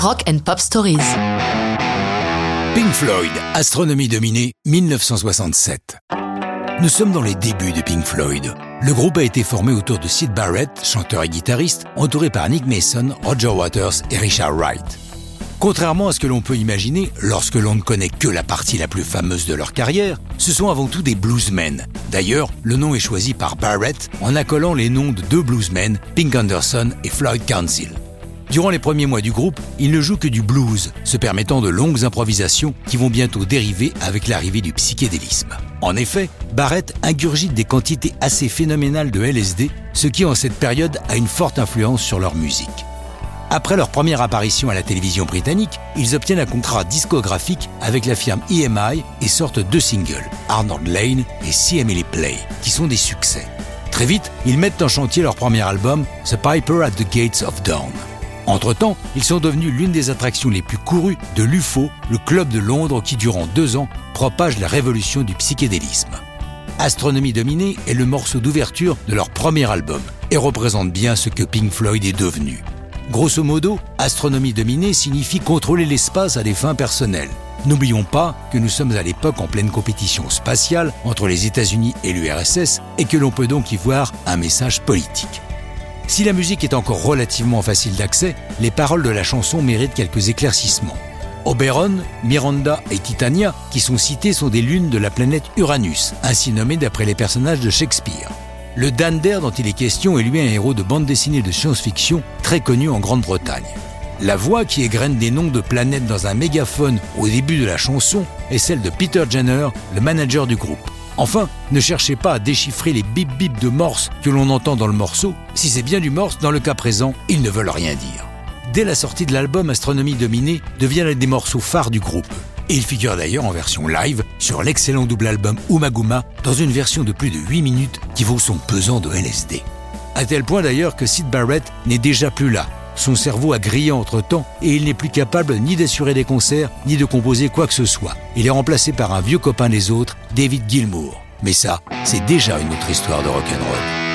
Rock and Pop Stories. Pink Floyd, Astronomie dominée, 1967. Nous sommes dans les débuts de Pink Floyd. Le groupe a été formé autour de Sid Barrett, chanteur et guitariste, entouré par Nick Mason, Roger Waters et Richard Wright. Contrairement à ce que l'on peut imaginer lorsque l'on ne connaît que la partie la plus fameuse de leur carrière, ce sont avant tout des bluesmen. D'ailleurs, le nom est choisi par Barrett en accolant les noms de deux bluesmen, Pink Anderson et Floyd Council. Durant les premiers mois du groupe, il ne joue que du blues, se permettant de longues improvisations qui vont bientôt dériver avec l'arrivée du psychédélisme. En effet, Barrett ingurgite des quantités assez phénoménales de LSD, ce qui en cette période a une forte influence sur leur musique. Après leur première apparition à la télévision britannique, ils obtiennent un contrat discographique avec la firme EMI et sortent deux singles, Arnold Lane et See Emily Play, qui sont des succès. Très vite, ils mettent en chantier leur premier album, The Piper at the Gates of Dawn. Entre-temps, ils sont devenus l'une des attractions les plus courues de l'UFO, le club de Londres qui, durant deux ans, propage la révolution du psychédélisme. Astronomie dominée est le morceau d'ouverture de leur premier album et représente bien ce que Pink Floyd est devenu. Grosso modo, astronomie dominée signifie contrôler l'espace à des fins personnelles. N'oublions pas que nous sommes à l'époque en pleine compétition spatiale entre les États-Unis et l'URSS et que l'on peut donc y voir un message politique. Si la musique est encore relativement facile d'accès, les paroles de la chanson méritent quelques éclaircissements. Oberon, Miranda et Titania, qui sont cités, sont des lunes de la planète Uranus, ainsi nommées d'après les personnages de Shakespeare. Le Dander dont il est question est lui un héros de bande dessinée de science-fiction très connu en Grande-Bretagne. La voix qui égrène des noms de planètes dans un mégaphone au début de la chanson est celle de Peter Jenner, le manager du groupe. Enfin, ne cherchez pas à déchiffrer les bip bip de morse que l'on entend dans le morceau. Si c'est bien du morse, dans le cas présent, ils ne veulent rien dire. Dès la sortie de l'album, Astronomie Dominée devient l'un des morceaux phares du groupe. Et il figure d'ailleurs en version live sur l'excellent double album Umaguma dans une version de plus de 8 minutes qui vaut son pesant de LSD. À tel point d'ailleurs que Sid Barrett n'est déjà plus là. Son cerveau a grillé entre-temps et il n'est plus capable ni d'assurer des concerts ni de composer quoi que ce soit. Il est remplacé par un vieux copain des autres, David Gilmour. Mais ça, c'est déjà une autre histoire de rock'n'roll.